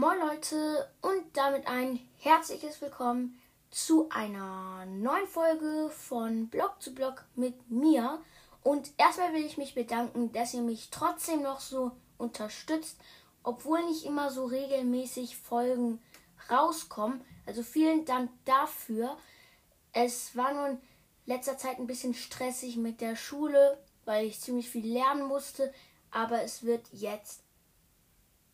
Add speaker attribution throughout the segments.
Speaker 1: Moin Leute und damit ein herzliches Willkommen zu einer neuen Folge von Blog zu Blog mit mir. Und erstmal will ich mich bedanken, dass ihr mich trotzdem noch so unterstützt, obwohl nicht immer so regelmäßig Folgen rauskommen. Also vielen Dank dafür. Es war nun letzter Zeit ein bisschen stressig mit der Schule, weil ich ziemlich viel lernen musste, aber es wird jetzt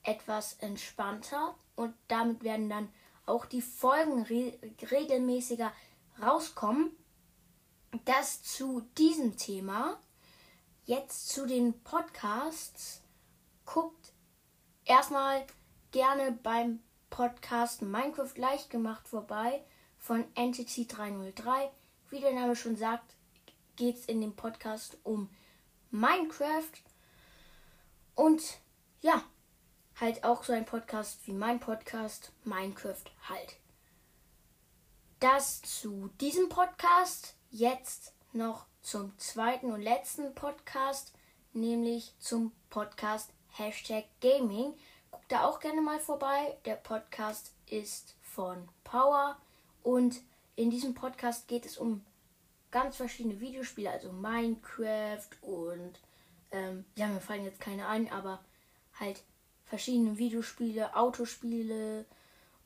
Speaker 1: etwas entspannter und damit werden dann auch die Folgen re regelmäßiger rauskommen. Das zu diesem Thema. Jetzt zu den Podcasts. Guckt erstmal gerne beim Podcast Minecraft leicht gemacht vorbei von Entity 303. Wie der Name schon sagt, geht es in dem Podcast um Minecraft. Und ja, halt auch so ein Podcast wie mein Podcast, Minecraft halt. Das zu diesem Podcast. Jetzt noch zum zweiten und letzten Podcast, nämlich zum Podcast Hashtag Gaming. Guckt da auch gerne mal vorbei. Der Podcast ist von Power und in diesem Podcast geht es um ganz verschiedene Videospiele, also Minecraft und ähm, ja, mir fallen jetzt keine ein, aber halt verschiedene Videospiele, Autospiele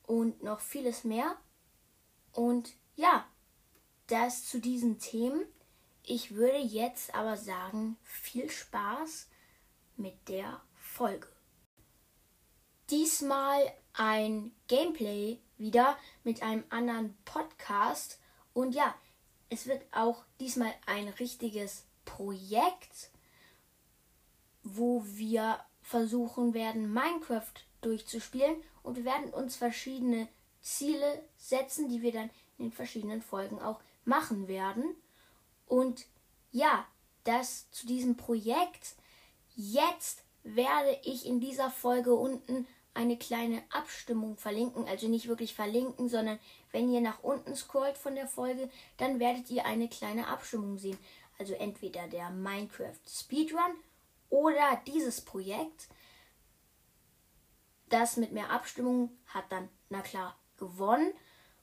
Speaker 1: und noch vieles mehr. Und ja, das zu diesen Themen. Ich würde jetzt aber sagen, viel Spaß mit der Folge. Diesmal ein Gameplay wieder mit einem anderen Podcast. Und ja, es wird auch diesmal ein richtiges Projekt, wo wir versuchen werden, Minecraft durchzuspielen. Und wir werden uns verschiedene Ziele setzen, die wir dann in den verschiedenen Folgen auch machen werden. Und ja, das zu diesem Projekt. Jetzt werde ich in dieser Folge unten eine kleine Abstimmung verlinken. Also nicht wirklich verlinken, sondern wenn ihr nach unten scrollt von der Folge, dann werdet ihr eine kleine Abstimmung sehen. Also entweder der Minecraft Speedrun oder dieses Projekt. Das mit mehr Abstimmung hat dann, na klar, gewonnen,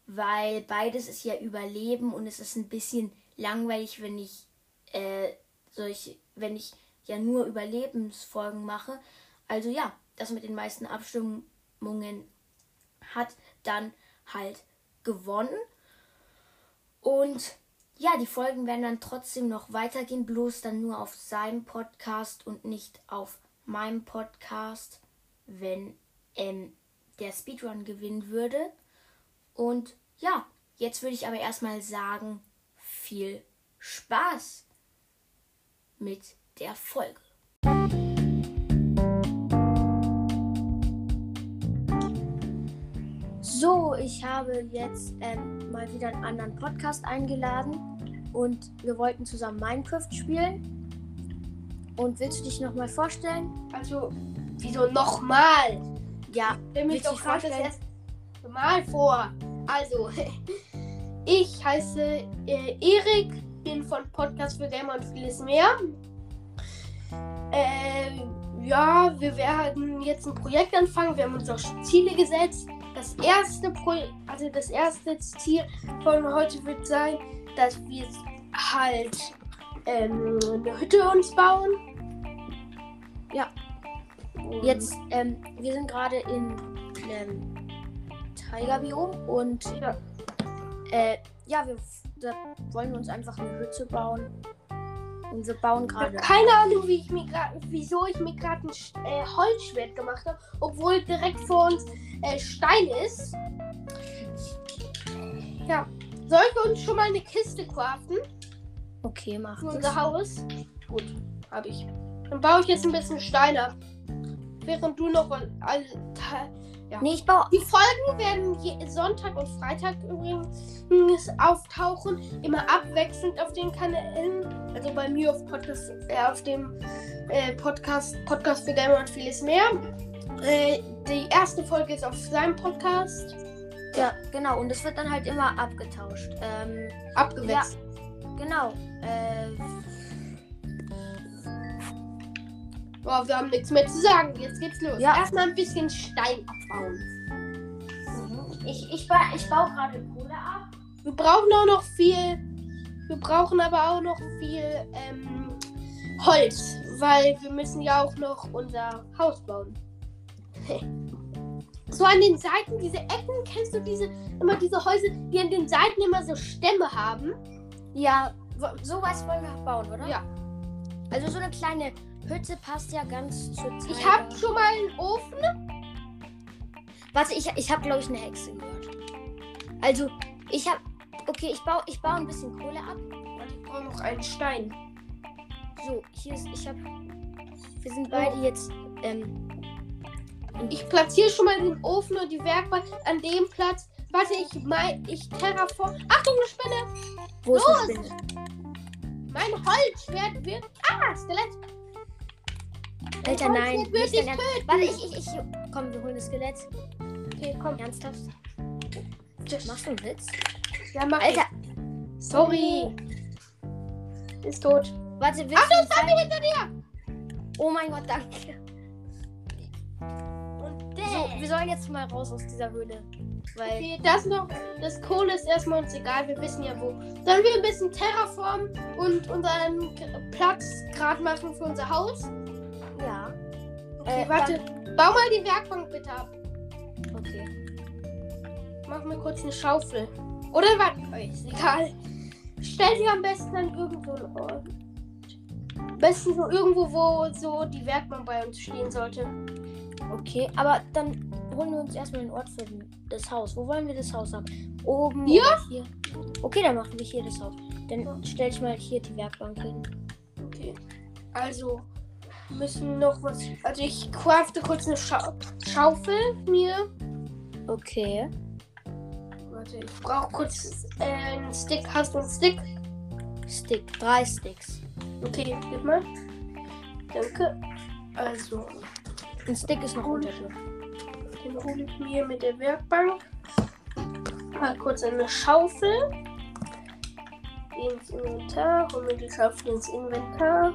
Speaker 1: weil beides ist ja Überleben und es ist ein bisschen langweilig, wenn ich äh, solche, wenn ich ja nur Überlebensfolgen mache. Also ja, das mit den meisten Abstimmungen hat dann halt gewonnen. Und ja, die Folgen werden dann trotzdem noch weitergehen, bloß dann nur auf seinem Podcast und nicht auf meinem Podcast, wenn ähm, der Speedrun gewinnen würde. Und ja, jetzt würde ich aber erstmal sagen, viel Spaß mit der Folge. Ich habe jetzt ähm, mal wieder einen anderen Podcast eingeladen und wir wollten zusammen Minecraft spielen. Und willst du dich nochmal vorstellen?
Speaker 2: Also, wieso nochmal?
Speaker 1: Ja,
Speaker 2: Stell mich
Speaker 1: willst du
Speaker 2: doch gerade das erste Mal vor. Also, ich heiße äh, Erik, bin von Podcast für Gamer und vieles mehr. Äh, ja, wir werden jetzt ein Projekt anfangen. Wir haben uns auch Ziele gesetzt. Das erste Pro also das erste Ziel von heute wird sein, dass wir halt ähm, eine Hütte uns bauen.
Speaker 1: Ja.
Speaker 2: Und
Speaker 1: Jetzt, ähm, wir sind gerade in einem Tigerbiom und
Speaker 2: ja,
Speaker 1: äh, ja, wir da wollen uns einfach eine Hütte bauen. Und wir bauen gerade.
Speaker 2: keine Ahnung, wie ich mir grad, wieso ich mir gerade ein äh, Holzschwert gemacht habe, obwohl direkt vor uns äh, Stein ist. Ja. Soll ich uns schon mal eine Kiste craften
Speaker 1: Okay, mach
Speaker 2: für
Speaker 1: das.
Speaker 2: unser Haus? Gut, habe ich. Dann baue ich jetzt ein bisschen Stein ab. Während du noch alle. Ja.
Speaker 1: Nee, ich baue.
Speaker 2: Die Folgen werden je Sonntag und Freitag übrigens auftauchen, immer abwechselnd auf den Kanälen. Also bei mir auf Podcast, äh, auf dem äh, Podcast Podcast für Gamer und vieles mehr. Äh, die erste Folge ist auf seinem Podcast
Speaker 1: Ja, genau. Und es wird dann halt immer abgetauscht. Ähm,
Speaker 2: abgewechselt.
Speaker 1: genau. Äh,
Speaker 2: Oh, wir haben nichts mehr zu sagen. Jetzt geht's los.
Speaker 1: Ja.
Speaker 2: Erstmal ein bisschen Stein abbauen.
Speaker 1: Ich, ich, ba ich baue gerade Kohle ab.
Speaker 2: Wir brauchen auch noch viel. Wir brauchen aber auch noch viel ähm, Holz, weil wir müssen ja auch noch unser Haus bauen. so an den Seiten, diese Ecken, kennst du diese immer diese Häuser, die an den Seiten immer so Stämme haben?
Speaker 1: Ja, sowas wollen wir bauen, oder?
Speaker 2: Ja.
Speaker 1: Also so eine kleine Hütte passt ja ganz zur Zeit.
Speaker 2: Ich habe schon mal einen Ofen.
Speaker 1: Warte, ich, ich habe, glaube ich, eine Hexe gehört. Also, ich habe. Okay, ich baue ich baue ein bisschen Kohle ab.
Speaker 2: Warte, ich brauche noch einen Stein.
Speaker 1: So, hier ist. Ich habe. Wir sind beide jetzt. Ähm,
Speaker 2: Ich platziere schon mal den Ofen und die Werkbank an dem Platz. Warte, ich mein, ich terraform. Achtung, eine Spinne!
Speaker 1: wo ist
Speaker 2: Los!
Speaker 1: eine Spinne?
Speaker 2: Mein Holzschwert wird. Ah, Skelett!
Speaker 1: Alter, nein. Nicht dein Ernst. Warte, ich, ich, ich. Komm, wir holen das Skelett.
Speaker 2: Okay, komm.
Speaker 1: Ernsthaft? Machst du einen Witz?
Speaker 2: Ja, mach
Speaker 1: Alter,
Speaker 2: ich. Sorry. Ist tot.
Speaker 1: warte, willst
Speaker 2: Achtung,
Speaker 1: du
Speaker 2: Zombie hinter dir!
Speaker 1: Oh mein Gott, danke.
Speaker 2: Und
Speaker 1: So, wir sollen jetzt mal raus aus dieser Höhle. Weil.
Speaker 2: Okay, das noch, das Kohle ist erstmal uns egal, wir wissen ja wo. Sollen wir ein bisschen Terraform und unseren Platz gerade machen für unser Haus?
Speaker 1: Ja.
Speaker 2: Okay,
Speaker 1: Äh,
Speaker 2: warte. Bau mal die Werkbank bitte ab.
Speaker 1: Okay.
Speaker 2: Mach mir kurz eine Schaufel. Oder warte, oh, ist egal. Stell sie am besten an irgendwo einen Ort. Am besten so irgendwo, wo so die Werkbank bei uns stehen sollte.
Speaker 1: Okay, aber dann holen wir uns erstmal einen Ort für das Haus. Wo wollen wir das Haus haben? Oben
Speaker 2: Hier?
Speaker 1: oder hier? Okay, dann machen wir hier das Haus. Dann stell ich mal hier die Werkbank hin.
Speaker 2: Okay. Also müssen noch was. Also ich crafte kurz eine Schau Schaufel mir.
Speaker 1: Okay.
Speaker 2: Warte, ich brauche kurz äh, einen Stick. Hast du einen Stick?
Speaker 1: Stick. Drei Sticks.
Speaker 2: Okay, gib mal. Danke. Also,
Speaker 1: Ein Stick ist noch unter
Speaker 2: den hole ich mir mit der Werkbank. Mal kurz eine Schaufel. Geh ins Inventar. Hol mir die Schaufel ins Inventar.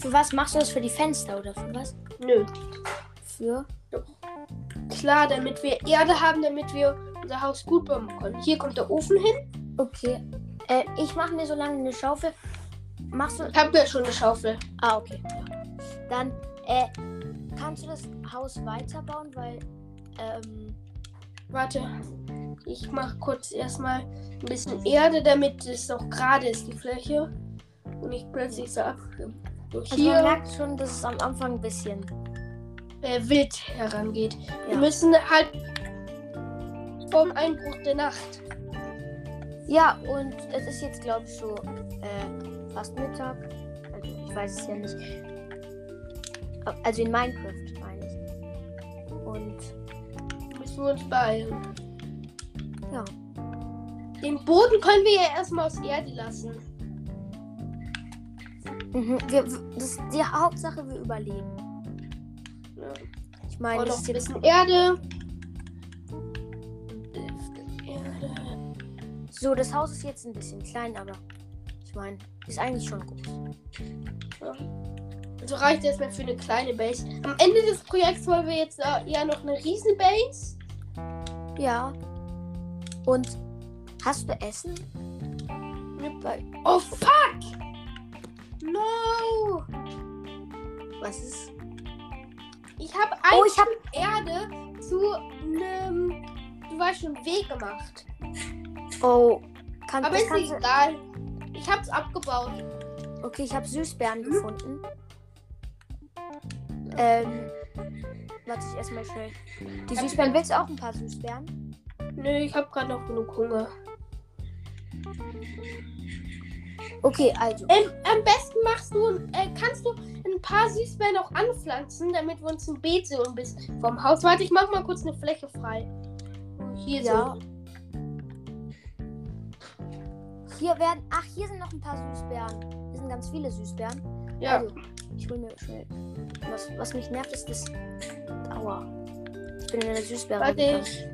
Speaker 1: Für was machst du das? Für die Fenster oder für was?
Speaker 2: Nö.
Speaker 1: Für?
Speaker 2: Klar, damit wir Erde haben, damit wir unser Haus gut bauen können. Hier kommt der Ofen hin.
Speaker 1: Okay. Äh, ich mache mir so lange eine Schaufel. Machst du.
Speaker 2: Ich habe ja schon eine Schaufel.
Speaker 1: Ah, okay. Dann, äh, kannst du das Haus weiterbauen, weil, ähm,
Speaker 2: Warte. Ich mache kurz erstmal ein bisschen Erde, damit es auch gerade ist, die Fläche. Und nicht plötzlich so ab. So
Speaker 1: also man
Speaker 2: hier
Speaker 1: merkt schon, dass es am Anfang ein bisschen.
Speaker 2: äh, wild herangeht. Wir
Speaker 1: Ja.
Speaker 2: müssen halt vom Einbruch der Nacht.
Speaker 1: Ja, und es ist jetzt, glaube ich, so äh, fast Mittag. Also, ich weiß es ja nicht. Also in Minecraft, meine ich. Und
Speaker 2: Müssen wir uns beeilen.
Speaker 1: ja.
Speaker 2: Den Boden können wir ja erstmal aus Erde lassen.
Speaker 1: Mhm. Wir, das ist die Hauptsache, wir überleben.
Speaker 2: Ja.
Speaker 1: Ich meine, das ist
Speaker 2: ein
Speaker 1: jetzt.
Speaker 2: Erde. Erde.
Speaker 1: So, das Haus ist jetzt ein bisschen klein, aber ich meine, ist eigentlich schon groß.
Speaker 2: Ja. Also reicht erstmal für eine kleine Base. Am Ende des Projekts wollen wir jetzt äh, ja noch eine riesen Base.
Speaker 1: Ja. Und hast du Essen?
Speaker 2: Oh fuck!
Speaker 1: Was ist?
Speaker 2: Ich habe
Speaker 1: Oh,
Speaker 2: ein
Speaker 1: ich hab-
Speaker 2: Erde zu einem, du weißt schon, Weg gemacht.
Speaker 1: Oh, kann,
Speaker 2: Aber ist
Speaker 1: du-
Speaker 2: egal. Ich hab's abgebaut.
Speaker 1: Okay, ich habe Süßbeeren
Speaker 2: Mhm.
Speaker 1: gefunden. Ähm, warte ich erstmal schnell. Die
Speaker 2: Hab-
Speaker 1: Süßbeeren, willst du auch ein paar Süßbeeren?
Speaker 2: Nö, ich hab gerade noch genug Hunger.
Speaker 1: Okay, also.
Speaker 2: Ähm, am besten machst du, äh, kannst du ein paar Süßbeeren auch anpflanzen, damit wir uns ein Beet so ein bisschen vom Haus. Warte, ich mach mal kurz eine Fläche frei. Hier
Speaker 1: Ja.
Speaker 2: so.
Speaker 1: Hier werden. Ach, hier sind noch ein paar Süßbeeren. Hier sind ganz viele Süßbeeren.
Speaker 2: Ja.
Speaker 1: Also, ich hol mir schnell. Was, was mich nervt, ist das. Aua. Ich bin in eine Süßbeere.
Speaker 2: Warte, ich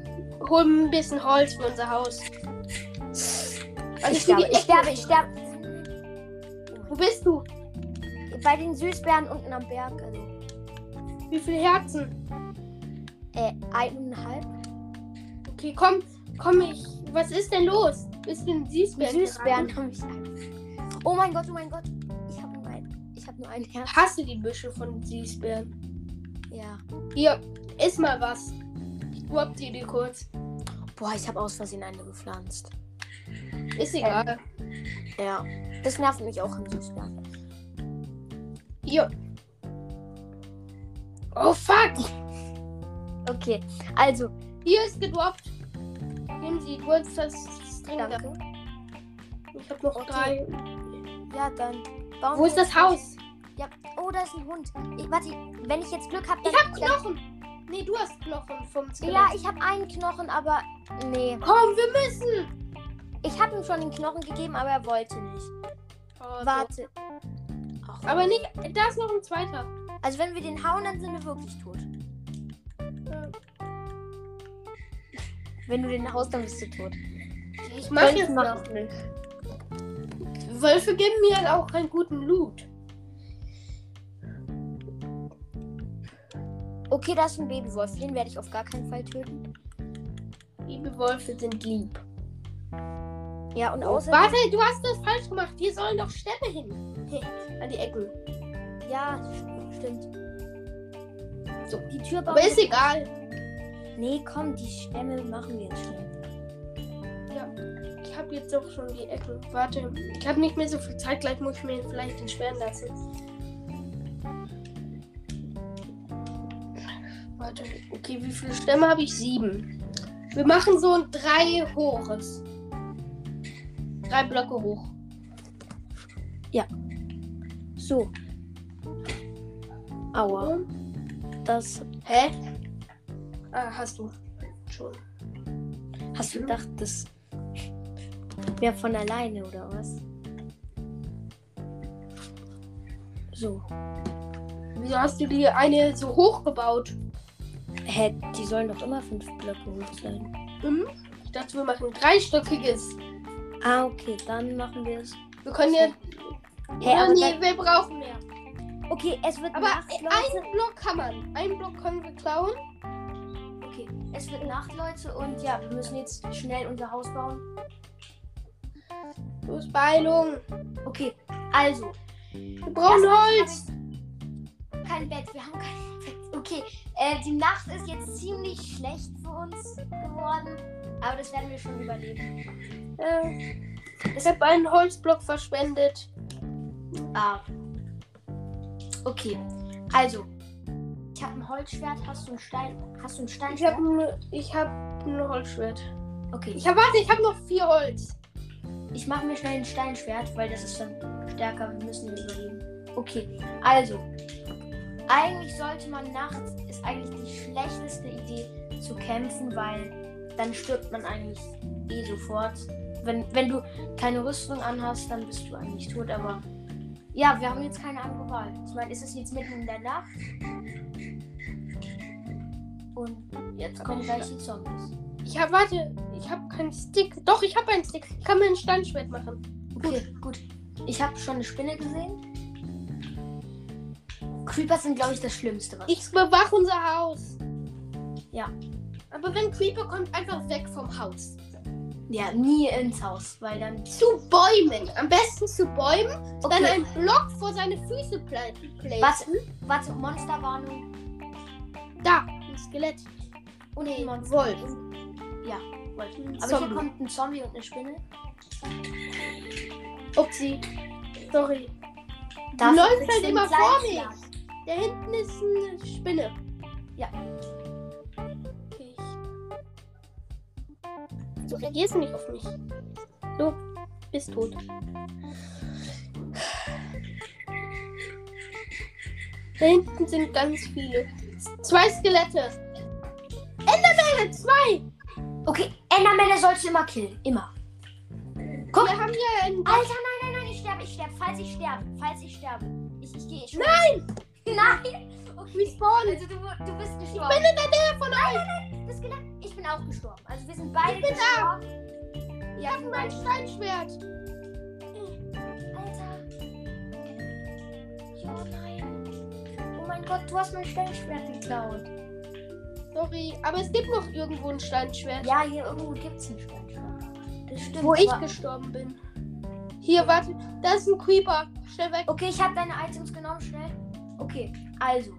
Speaker 2: hol ein bisschen Holz für unser Haus. Also
Speaker 1: Ich
Speaker 2: die
Speaker 1: sterbe, ich sterbe, ich sterbe.
Speaker 2: Wo bist du?
Speaker 1: Bei den Süßbären unten am Berg. Also,
Speaker 2: Wie viele Herzen?
Speaker 1: äh, eineinhalb.
Speaker 2: Okay, komm, komm ich. Was ist denn los? Bist du ein Süßbär?
Speaker 1: Süßbären haben ich Oh mein Gott, oh mein Gott. Ich habe nur ein, ich habe nur ein Herz.
Speaker 2: Hasse die Büsche von Süßbären.
Speaker 1: Ja.
Speaker 2: Hier, iss mal was. Ich drop die dir kurz.
Speaker 1: Boah, ich habe aus Versehen eine gepflanzt.
Speaker 2: Ist egal.
Speaker 1: Ja. Das nervt mich auch im Süßbären.
Speaker 2: Hier. Oh fuck!
Speaker 1: Okay, also,
Speaker 2: Hier ist gedroppt. Nehmen Sie kurz das Trinken.
Speaker 1: danke.
Speaker 2: Ich hab noch
Speaker 1: Okay.
Speaker 2: drei.
Speaker 1: Ja, dann bauen
Speaker 2: Wo ist das Haus?
Speaker 1: Ja. Oh, da ist ein Hund. Ich, warte, wenn ich jetzt Glück habe, dann.
Speaker 2: Ich hab
Speaker 1: dann-
Speaker 2: Knochen. Nee, du hast Knochen vom Skelett.
Speaker 1: Ja, ich habe einen Knochen, aber nee.
Speaker 2: Komm, wir müssen.
Speaker 1: Ich habe ihm schon den Knochen gegeben, aber er wollte nicht.
Speaker 2: Oh,
Speaker 1: Warte.
Speaker 2: So. Aber nicht, da ist noch ein zweiter.
Speaker 1: Also wenn wir den hauen, dann sind wir wirklich tot.
Speaker 2: Ja.
Speaker 1: Wenn du den haust, dann bist du tot.
Speaker 2: Ich mach jetzt
Speaker 1: machen?
Speaker 2: noch nicht. Wölfe geben mir halt auch keinen guten Loot.
Speaker 1: Okay, da ist ein Babywolf. Den werde ich auf gar keinen Fall töten.
Speaker 2: Liebe Wölfe sind lieb.
Speaker 1: Ja, und außerdem.
Speaker 2: warte, du hast das falsch gemacht. Hier sollen doch Stämme hin. An die Ecken.
Speaker 1: Ja, stimmt. So, die Tür bauen
Speaker 2: Aber ist egal.
Speaker 1: Nee, komm, die Stämme machen wir jetzt schnell.
Speaker 2: Ich habe jetzt auch schon die Ecken. Warte, ich habe nicht mehr so viel Zeit. Gleich muss ich mir vielleicht entsperren lassen. Warte, okay, wie viele Stämme habe ich? Sieben. Wir machen so ein drei hoches. Drei Blöcke hoch.
Speaker 1: So. Aua. Das.
Speaker 2: Hä? Ah, hast du. Schon.
Speaker 1: Hast du gedacht, das wäre von alleine oder was? So.
Speaker 2: Wieso hast du dir eine so hoch gebaut?
Speaker 1: Hä, die sollen doch immer fünf Blöcke hoch sein.
Speaker 2: Hm? Ich dachte, wir machen dreistöckiges.
Speaker 1: Ah, okay, dann machen wir es.
Speaker 2: Wir können ja.
Speaker 1: Hä,
Speaker 2: Ja,
Speaker 1: aber
Speaker 2: nee,
Speaker 1: dann-
Speaker 2: wir brauchen mehr.
Speaker 1: Okay, es wird
Speaker 2: Aber
Speaker 1: Nacht, Leute.
Speaker 2: einen Block kann man. Einen Block können wir klauen.
Speaker 1: Okay, es wird Nacht, Leute. Und ja, wir müssen jetzt schnell unser Haus bauen.
Speaker 2: Los, Beilung.
Speaker 1: Okay, also.
Speaker 2: Wir brauchen Holz.
Speaker 1: Kein Bett, wir haben kein Bett. Okay, äh, die Nacht ist jetzt ziemlich schlecht für uns geworden. Aber das werden wir schon überleben.
Speaker 2: Äh, ich habe einen Holzblock verschwendet.
Speaker 1: Ah. Okay, also. Ich habe ein Holzschwert. Hast du ein Stein? Hast du ein
Speaker 2: Ich
Speaker 1: Steinschwert?
Speaker 2: habe ich hab ein Holzschwert.
Speaker 1: Okay,
Speaker 2: Ich habe warte, ich habe noch vier Holz.
Speaker 1: Ich mache mir schnell ein Steinschwert, weil das ist dann stärker. Wir müssen überleben. Okay, also. Eigentlich sollte man nachts, ist eigentlich die schlechteste Idee zu kämpfen, weil dann stirbt man eigentlich eh sofort. Wenn, wenn du keine Rüstung anhast, dann bist du eigentlich tot, aber ja, wir haben jetzt keine andere Wahl. Ich meine, es ist jetzt mitten in der Nacht. Und jetzt kommen gleich die Zombies.
Speaker 2: Ich habe warte, ich habe keinen Stick. Doch, ich habe einen Stick. Ich kann mir ein Steinschwert machen.
Speaker 1: Okay, gut. Ich habe schon eine Spinne gesehen. Creeper sind, glaube ich, das Schlimmste, was.
Speaker 2: Ich bewache unser Haus.
Speaker 1: Ja.
Speaker 2: Aber wenn Creeper kommt, einfach weg vom Haus.
Speaker 1: Ja, nie ins Haus, weil dann.
Speaker 2: Zu Bäumen. Am besten zu Bäumen. Dann
Speaker 1: Okay.
Speaker 2: einen Block vor seine Füße pla placen.
Speaker 1: Warte, warte, Monsterwarnung.
Speaker 2: Da, ein Skelett.
Speaker 1: Und
Speaker 2: Nee,
Speaker 1: ein Monster.
Speaker 2: Wolf.
Speaker 1: Ja, Wolf. Aber
Speaker 2: Zombie.
Speaker 1: hier kommt ein Zombie und eine Spinne.
Speaker 2: Upsi. Sorry.
Speaker 1: Dafür
Speaker 2: läuft halt immer vor
Speaker 1: Salzschlag.
Speaker 2: Da hinten ist eine Spinne.
Speaker 1: Ja.
Speaker 2: Du reagierst nicht auf mich. Du bist tot. Da hinten sind ganz viele. Zwei Skelette. Endermänner, zwei.
Speaker 1: Okay, Endermänner sollst du immer killen. Immer. Guck.
Speaker 2: Wir haben hier einen.
Speaker 1: Alter, nein, nein, nein, ich sterbe, ich sterbe. Falls ich sterbe, falls ich sterbe. Ich, ich gehe. Ich nein! Nein! Okay.
Speaker 2: Respawn.
Speaker 1: Also du, du bist gestorben.
Speaker 2: Ich bin in der Nähe von euch.
Speaker 1: Du bist gelangt. Bin auch gestorben. Also wir sind beide
Speaker 2: Ich bin da.
Speaker 1: gestorben.
Speaker 2: Ich
Speaker 1: Ja,
Speaker 2: habe
Speaker 1: wir
Speaker 2: mein Steinschwert.
Speaker 1: Alter. Oh mein Gott, du hast mein Steinschwert geklaut.
Speaker 2: Sorry, aber es gibt noch irgendwo ein Steinschwert.
Speaker 1: Ja, hier irgendwo gibt es ein Steinschwert. Das stimmt.
Speaker 2: wo ich gestorben bin. Hier, warte, da ist ein Creeper. Schnell weg.
Speaker 1: Okay, ich habe deine Items genommen, schnell. Okay, also.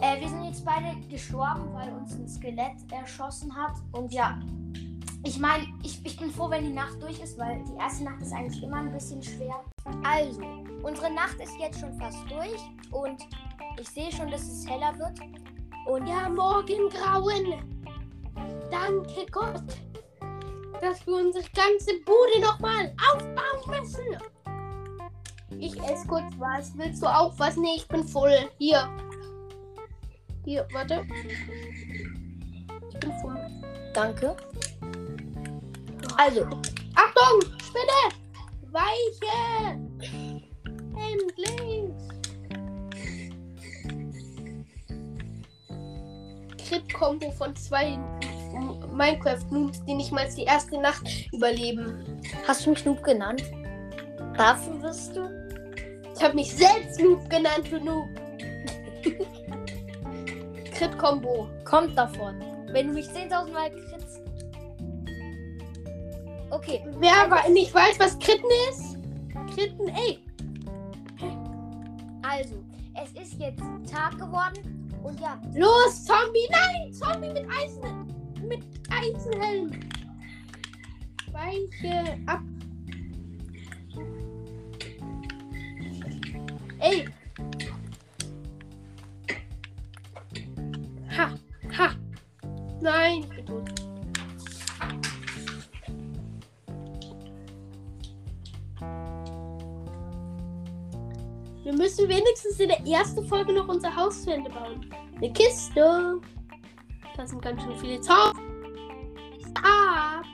Speaker 1: Äh, wir sind jetzt beide gestorben, weil uns ein Skelett erschossen hat. Und ja, ich meine, ich, ich bin froh, wenn die Nacht durch ist, weil die erste Nacht ist eigentlich immer ein bisschen schwer. Also, unsere Nacht ist jetzt schon fast durch und ich sehe schon, dass es heller wird. Und
Speaker 2: Ja, Morgengrauen. Danke Gott, dass wir unsere ganze Bude nochmal aufbauen müssen. Ich esse kurz was. Willst du auch was? Nee, ich bin voll. Hier. Hier, warte. Ich bin voll.
Speaker 1: danke. Also,
Speaker 2: Achtung! Spinne! Weiche! Endlich! Crit-Kombo von zwei Minecraft-Noobs, die nicht mal die erste Nacht überleben.
Speaker 1: hast du mich Noob genannt? Dafür wirst du?
Speaker 2: Ich habe mich selbst Noob genannt, du Noob. Crit-Kombo.
Speaker 1: Kommt davon. Wenn du mich 10.000 Mal kritzt. Okay,
Speaker 2: Wer wa- nicht weiß, was Kritten ist? Kritten, ey.
Speaker 1: Also, es ist jetzt Tag geworden und ja,
Speaker 2: Los, Zombie! Nein! Zombie mit Eisen! Mit Eisenhelm! Weiche ab! Ey! Wenigstens in der ersten Folge noch unser Haus zu Ende bauen. Eine Kiste. Da sind ganz schön viele Zauber. Ab.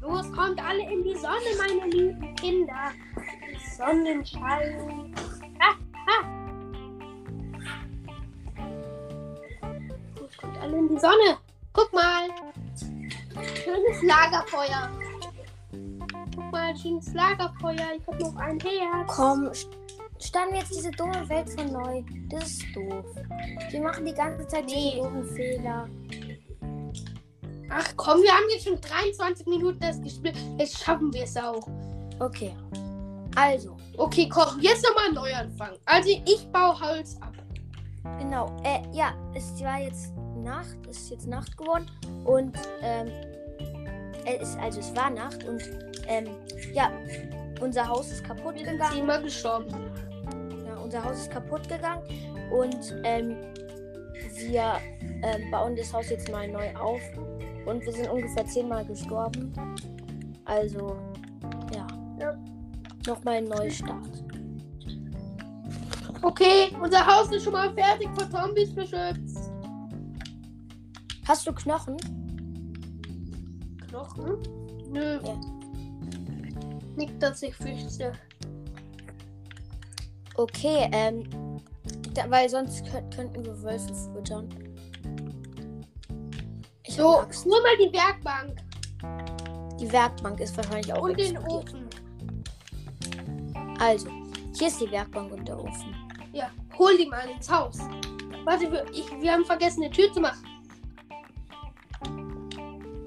Speaker 2: Los, kommt alle in die Sonne, meine lieben Kinder. Sonnenschein. Ha, ha. Los, kommt alle in die Sonne. Guck mal. Schönes Lagerfeuer. Guck mal, schönes Lagerfeuer. Ich habe noch ein Herz.
Speaker 1: komm, starten wir jetzt diese dumme Welt von neu. Das ist doof. Wir machen die ganze Zeit
Speaker 2: Nee.
Speaker 1: diese doofen Fehler.
Speaker 2: Ach komm, wir haben jetzt schon 23 Minuten das gespielt. Jetzt schaffen wir es auch.
Speaker 1: Okay. Also,
Speaker 2: Okay, komm, jetzt nochmal ein Neuanfang. Also ich baue Holz ab.
Speaker 1: genau. Äh, ja, es war jetzt Nacht. Es ist jetzt Nacht geworden. Und, ähm, es ist, also es war Nacht und, ähm, ja, unser Haus ist kaputt gegangen.
Speaker 2: zehnmal gestorben.
Speaker 1: Unser Haus ist kaputt gegangen und ähm, wir ähm, bauen das Haus jetzt mal neu auf. Und wir sind ungefähr zehnmal gestorben. Also, ja.
Speaker 2: Ja.
Speaker 1: Nochmal ein Neustart.
Speaker 2: Okay, unser Haus ist schon mal fertig vor Zombies beschützt.
Speaker 1: Hast du Knochen?
Speaker 2: Knochen? Nö.
Speaker 1: Ja.
Speaker 2: Nicht, dass ich fürchte.
Speaker 1: Okay, ähm, da, weil sonst könnt, könnten wir Wölfe füttern. Ich
Speaker 2: So, nur mal die Werkbank
Speaker 1: Die Werkbank ist wahrscheinlich auch
Speaker 2: und den
Speaker 1: explodiert.
Speaker 2: Ofen.
Speaker 1: Also, hier ist die Werkbank und der Ofen.
Speaker 2: Ja, hol die mal ins Haus. Warte, wir, ich, wir haben vergessen, eine Tür zu machen.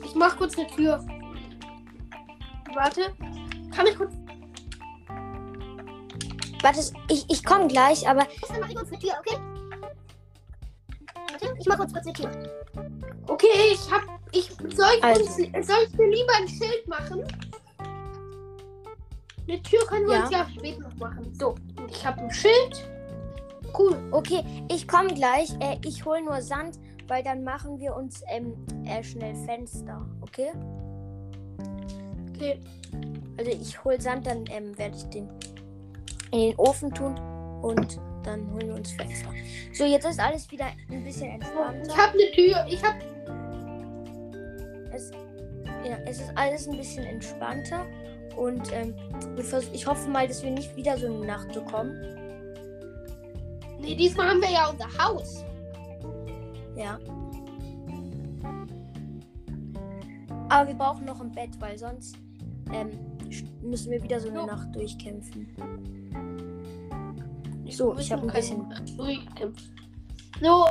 Speaker 2: Ich mach kurz eine Tür. Warte. Kann ich kurz.
Speaker 1: Warte, ich, ich komme gleich, aber
Speaker 2: Dann mach ich kurz eine Tür, okay? Warte, ich mach uns kurz eine Tür. Okay, ich hab. Ich, soll, ich
Speaker 1: Also.
Speaker 2: uns, soll ich mir lieber ein Schild machen? Eine Tür können wir
Speaker 1: Ja.
Speaker 2: uns ja später noch machen. So, ich habe ein Schild. Cool.
Speaker 1: Okay, ich komme gleich. Äh, ich hole nur Sand, weil dann machen wir uns ähm, äh, schnell Fenster. Okay?
Speaker 2: Okay.
Speaker 1: Also ich hole Sand, dann ähm, werde ich den in den Ofen tun und dann holen wir uns Fenster. So, jetzt ist alles wieder ein bisschen
Speaker 2: Ich
Speaker 1: entspannter.
Speaker 2: habe eine Tür. Ich habe.
Speaker 1: Es, ja, es ist alles ein bisschen entspannter und ähm, ich hoffe mal, dass wir nicht wieder so eine Nacht bekommen.
Speaker 2: Nee, diesmal haben wir ja unser Haus.
Speaker 1: Ja. Aber wir brauchen noch ein Bett, weil sonst ähm, müssen wir wieder so eine
Speaker 2: Jo.
Speaker 1: Nacht durchkämpfen. So, ich habe ein bisschen.
Speaker 2: durchkämpft. So,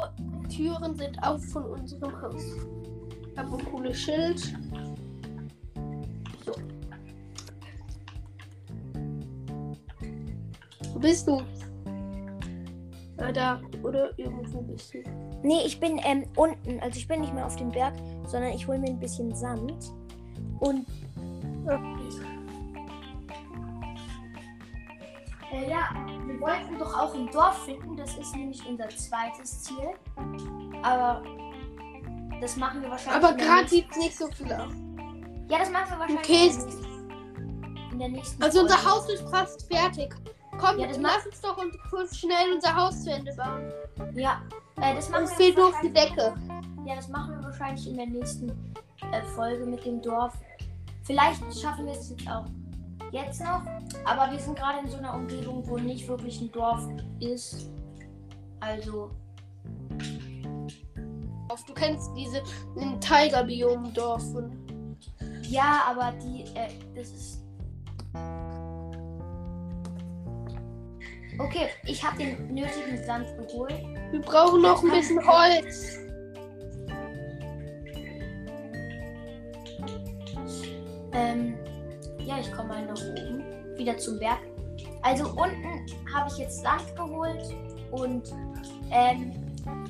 Speaker 2: Türen sind auf von unserem Haus. Ich habe ein cooles Schild. So. Wo bist du? Ah, da. Oder irgendwo bist du.
Speaker 1: Nee, ich bin ähm, unten. Also ich bin nicht mehr auf dem Berg, sondern ich hole mir ein bisschen Sand. Und ja, wir wollten doch auch ein Dorf finden. Das ist nämlich unser zweites Ziel. Aber das machen wir wahrscheinlich.
Speaker 2: Aber gerade sieht es nicht so viel aus.
Speaker 1: Ja, das machen wir wahrscheinlich
Speaker 2: Okay.
Speaker 1: in, der nächsten.
Speaker 2: Also unser
Speaker 1: Folge.
Speaker 2: Haus ist fast fertig. Komm,
Speaker 1: Ja, das
Speaker 2: lass uns doch uns kurz schnell unser Haus zu Ende bauen.
Speaker 1: Ja, äh, das machen
Speaker 2: Uns
Speaker 1: wir
Speaker 2: fehlt nur die Decke.
Speaker 1: Ja, das machen wir wahrscheinlich in der nächsten äh, Folge mit dem Dorf. Vielleicht schaffen wir es jetzt auch jetzt noch. Aber wir sind gerade in so einer Umgebung, wo nicht wirklich ein Dorf ist. Also,
Speaker 2: Du kennst diese Tiger-Biom-Dorf.
Speaker 1: ja, aber die, äh, das ist. Okay, ich habe den nötigen Sand geholt.
Speaker 2: Wir brauchen noch ein bisschen Holz.
Speaker 1: Ähm, ja, ich komme mal nach oben, wieder zum Berg. Also unten habe ich jetzt Sand geholt und ähm,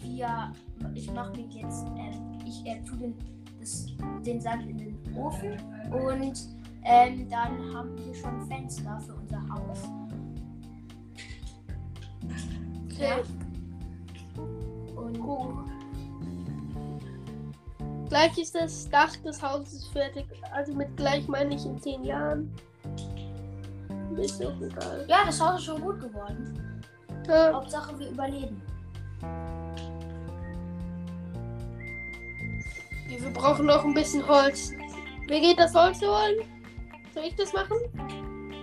Speaker 1: wir, ich mache mir jetzt, ähm, ich äh, tue den, das, den Sand in den Ofen und ähm, dann haben wir schon Fenster für unser Haus.
Speaker 2: Okay.
Speaker 1: Und
Speaker 2: Gut. Gleich ist das Dach des Hauses fertig. Also mit gleich meine ich in zehn Jahren. Ist doch egal.
Speaker 1: ja, das Haus ist schon gut geworden.
Speaker 2: Ja,
Speaker 1: Hauptsache wir überleben.
Speaker 2: wir brauchen noch ein bisschen Holz. Wer geht das Holz holen? Soll ich das machen?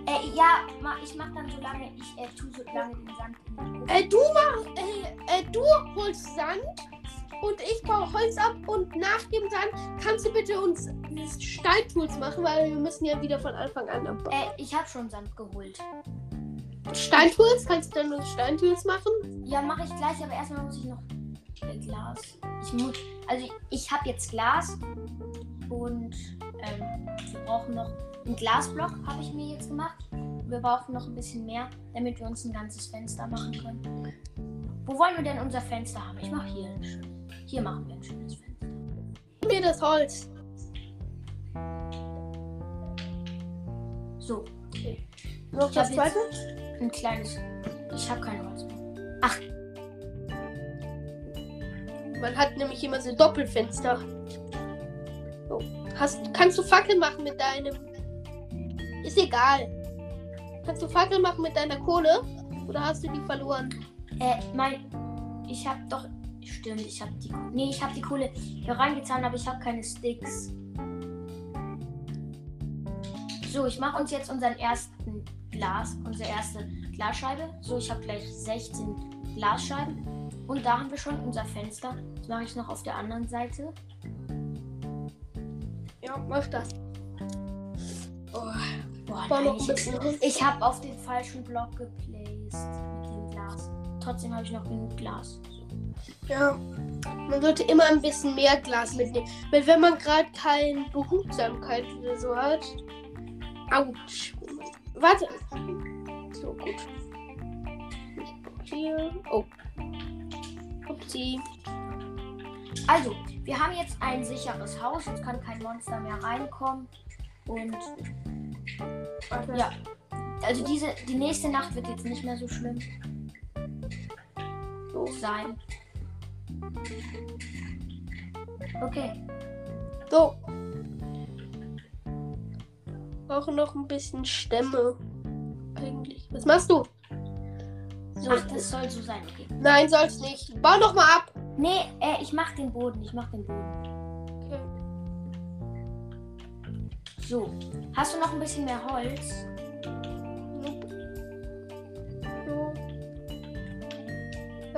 Speaker 1: Äh, ja, ma, ich mache dann so lange, ich äh, tue so lange den Sand in den Ofen.
Speaker 2: Äh, du mach, äh, äh, du holst Sand und ich baue Holz ab und nach dem Sand kannst du bitte uns Steintools machen, weil wir müssen ja wieder von Anfang an abbauen.
Speaker 1: Äh, ich habe schon Sand geholt.
Speaker 2: Steintools? Kannst du dann uns Steintools machen?
Speaker 1: Ja, mache ich gleich, aber erstmal muss ich noch Glas. Ich muss, also ich, ich habe jetzt Glas und ähm, wir brauchen noch einen Glasblock, habe ich mir jetzt gemacht. Wir brauchen noch ein bisschen mehr, damit wir uns ein ganzes Fenster machen können. Wo wollen wir denn unser Fenster haben? Ich mache hier ein schönes. Hier machen wir ein schönes Fenster.
Speaker 2: Gib mir das Holz.
Speaker 1: So,
Speaker 2: Noch
Speaker 1: Ich
Speaker 2: das
Speaker 1: hab
Speaker 2: zweite?
Speaker 1: ein kleines. Ich habe kein Holz mehr.
Speaker 2: Man hat nämlich immer so Doppelfenster. So. Hast, kannst du Fackeln machen mit deinem. Ist egal. Kannst du Fackeln machen mit deiner Kohle? Oder hast du die verloren?
Speaker 1: Äh, mein. Ich habe doch. Stimmt, ich habe die. Nee, ich habe die Kohle hier reingetan, aber ich habe keine Sticks. So, ich mache uns jetzt unseren ersten Glas, unsere erste Glasscheibe. So, ich habe gleich 16 Glasscheiben. Und da haben wir schon unser Fenster. Das mache ich noch auf der anderen Seite.
Speaker 2: Ja, mach das. Oh,
Speaker 1: Boah, nein, ich, ich habe auf den falschen Block geplaced mit dem Glas. Trotzdem habe ich noch genug Glas.
Speaker 2: Ja. Man sollte immer ein bisschen mehr Glas mitnehmen. Weil wenn man gerade keine Behutsamkeit oder so hat. Autsch. Warte. So, gut. Hier. Oh. Upsi.
Speaker 1: Also, wir haben jetzt ein sicheres Haus. Jetzt kann kein Monster mehr reinkommen. Und
Speaker 2: Warte.
Speaker 1: ja, also diese, die nächste Nacht wird jetzt nicht mehr so schlimm
Speaker 2: So.
Speaker 1: sein. Okay,
Speaker 2: So. Brauche noch ein bisschen Stämme. Eigentlich. Was machst du? So.
Speaker 1: ach, das soll so sein. Okay.
Speaker 2: Nein, soll's nicht. Bau noch mal ab.
Speaker 1: Nee, äh, ich mach den Boden. Ich mach den Boden.
Speaker 2: Okay.
Speaker 1: So, hast du noch ein bisschen mehr Holz?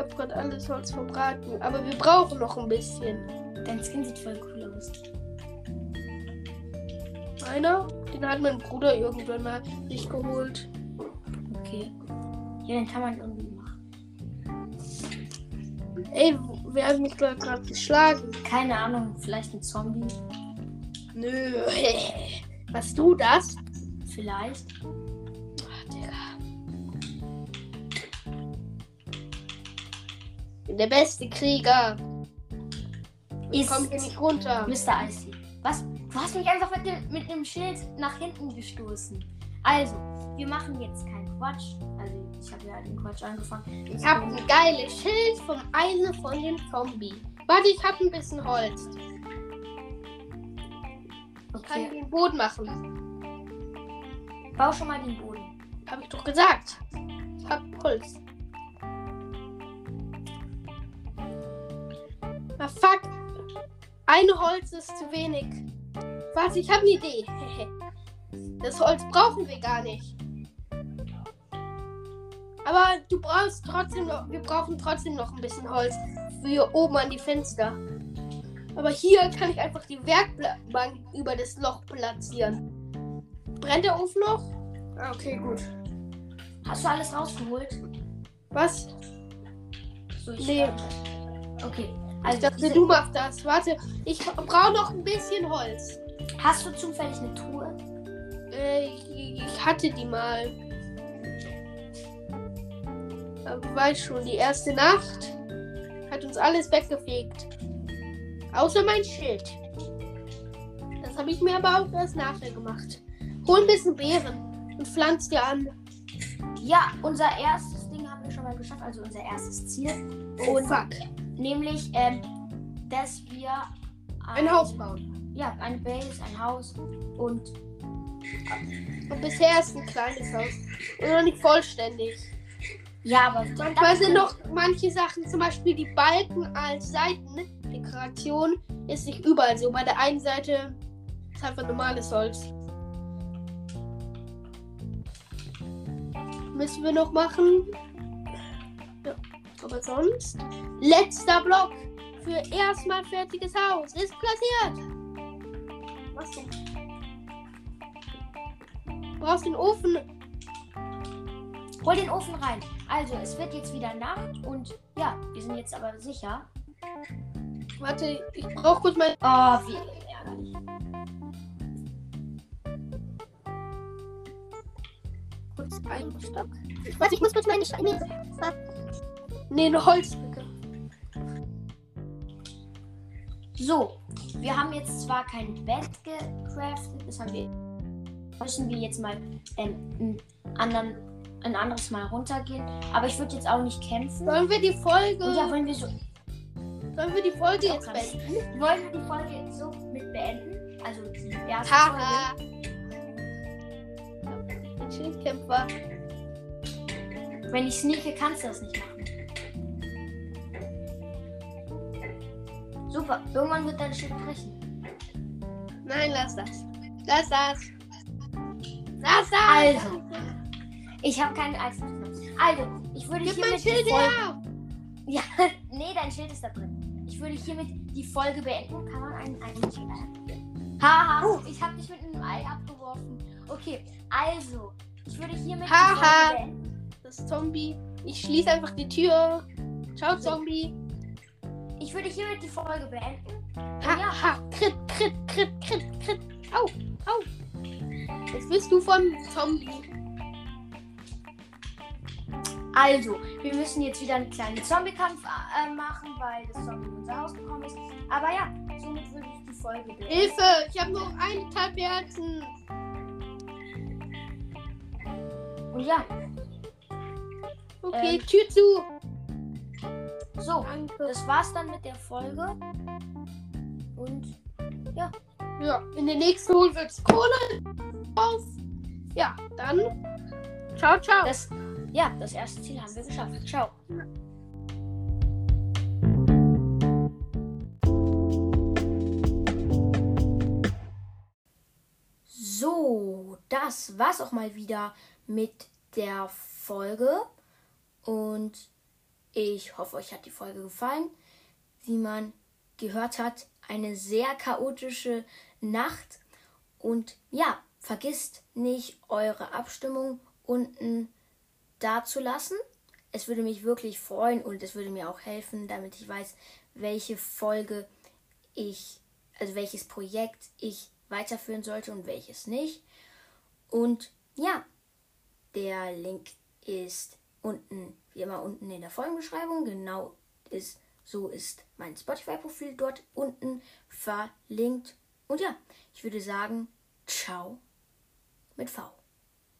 Speaker 2: Ich hab gerade alles Holz verbraten. Aber wir brauchen noch ein bisschen.
Speaker 1: Dein Skin sieht voll cool aus.
Speaker 2: Einer, den hat mein Bruder irgendwann mal sich geholt.
Speaker 1: Okay. Ja, den kann man irgendwie machen.
Speaker 2: Ey, wer hat mich gerade geschlagen?
Speaker 1: Keine Ahnung, vielleicht ein Zombie.
Speaker 2: Nö. Was du das?
Speaker 1: Vielleicht.
Speaker 2: Der beste Krieger. Ich
Speaker 1: Ist
Speaker 2: komm hier nicht runter.
Speaker 1: Mr. Icy. Was? Du hast mich einfach mit dem, mit dem Schild nach hinten gestoßen. Also, wir machen jetzt keinen Quatsch. Also, ich habe ja den Quatsch angefangen.
Speaker 2: Ich hab ein geiles Schild vom einen von den Zombie. Warte, ich hab ein bisschen Holz. Ich kann
Speaker 1: Okay.
Speaker 2: den Boden machen.
Speaker 1: Bau schon mal den Boden.
Speaker 2: Hab ich doch gesagt. Ich hab Holz. Ah, fuck. Ein Holz ist zu wenig. Warte, ich habe eine Idee. Das Holz brauchen wir gar nicht. Aber du brauchst trotzdem noch, wir brauchen trotzdem noch ein bisschen Holz für oben an die Fenster. Aber hier kann ich einfach die Werkbank über das Loch platzieren. Brennt der Ofen noch? Ah, okay, gut.
Speaker 1: Hast du alles rausgeholt?
Speaker 2: Was?
Speaker 1: So, ich
Speaker 2: Nee.
Speaker 1: Okay.
Speaker 2: Ich
Speaker 1: Also,
Speaker 2: dachte,
Speaker 1: diese-
Speaker 2: du machst das. Warte, ich brauche noch ein bisschen Holz.
Speaker 1: hast du zufällig eine Truhe?
Speaker 2: Äh, ich, ich hatte die mal. Aber weißt schon, die erste Nacht hat uns alles weggefegt. Außer mein Schild. Das habe ich mir aber auch erst nachher gemacht. Hol ein bisschen Beeren und pflanz dir an.
Speaker 1: Ja, unser erstes Ding haben wir schon mal geschafft. Also, unser erstes Ziel.
Speaker 2: Oh,
Speaker 1: Und
Speaker 2: fuck.
Speaker 1: Nämlich, ähm, dass wir
Speaker 2: Ein Haus bauen.
Speaker 1: Ja, eine Base, ein Haus und
Speaker 2: Und bisher ist ein kleines Haus. Und noch nicht vollständig.
Speaker 1: ja, aber
Speaker 2: Manchmal sind noch manche Sachen, zum Beispiel die Balken als Seitendekoration, ist nicht überall so. Bei der einen Seite ist einfach normales Holz. Müssen wir noch machen. Aber sonst. Letzter Block für erstmal fertiges Haus ist platziert. Was denn? Brauchst den Ofen.
Speaker 1: hol den Ofen rein. Also, es wird jetzt wieder Nacht und ja, wir sind jetzt aber sicher.
Speaker 2: Warte, ich brauche kurz mein.
Speaker 1: Oh, wie ärgerlich.
Speaker 2: kurz einen Stock. Warte, ich muss kurz meine Steine. Nee, eine Holzbrücke.
Speaker 1: So, wir haben jetzt zwar kein Bett gecraftet, das haben wir. Müssen wir jetzt mal ähm, einen anderen, ein anderes Mal runtergehen. Aber ich würde jetzt auch nicht kämpfen.
Speaker 2: Sollen wir die Folge.
Speaker 1: Und ja, wollen wir so.
Speaker 2: sollen wir die Folge jetzt beenden?
Speaker 1: Wollen wir die Folge jetzt so mit beenden? Also die erste
Speaker 2: Haha.
Speaker 1: Folge.
Speaker 2: Schildkämpfer.
Speaker 1: Wenn ich sneake, kannst du das nicht machen. Super, irgendwann wird dein Schild brechen.
Speaker 2: Nein, lass das. Lass das. Lass das.
Speaker 1: Also, ich habe keine Eisenschutz. Also, ich würde
Speaker 2: Gib
Speaker 1: hiermit die
Speaker 2: Schild
Speaker 1: Folge.
Speaker 2: her.
Speaker 1: Ja, nee, dein Schild ist da drin. Ich würde hiermit die Folge beenden. Kann man einen eigenen Schild? Haha,
Speaker 2: Oh.
Speaker 1: ich habe dich mit einem Ei abgeworfen. Okay, also, ich würde hiermit
Speaker 2: Haha.
Speaker 1: die Folge beenden.
Speaker 2: Das Zombie. Ich schließe einfach die Tür. Ciao. Zombie.
Speaker 1: Ich würde hiermit die Folge beenden.
Speaker 2: Ha,
Speaker 1: Ja.
Speaker 2: ha. Krit, krit, krit, krit, krit. Au, au. Jetzt bist du von Zombie.
Speaker 1: Also, wir müssen jetzt wieder einen kleinen Zombie-Kampf äh, machen, weil das Zombie in unser Haus gekommen ist. Aber ja, somit würde ich die Folge beenden.
Speaker 2: Hilfe, ich habe noch eineinhalb Herzen.
Speaker 1: Und ja,
Speaker 2: Okay,
Speaker 1: Ähm.
Speaker 2: Tür zu.
Speaker 1: So,
Speaker 2: Danke.
Speaker 1: das war's dann mit der Folge. Und
Speaker 2: Ja, in der nächsten Hol wird's Kohle auf. Ja, dann. Ciao, ciao.
Speaker 1: das, ja, das erste Ziel haben wir geschafft. Ciao. So, das war's auch mal wieder mit der Folge. Und ich hoffe, euch hat die Folge gefallen. Wie man gehört hat, eine sehr chaotische Nacht. Und ja, vergisst nicht, eure Abstimmung unten da zu lassen. es würde mich wirklich freuen und es würde mir auch helfen, damit ich weiß, welche Folge ich, also welches Projekt ich weiterführen sollte und welches nicht. Und ja, der Link ist unten, wie immer unten in der Folgenbeschreibung. Genau ist, so ist mein Spotify-Profil dort unten verlinkt. Und ja, ich würde sagen, ciao mit V.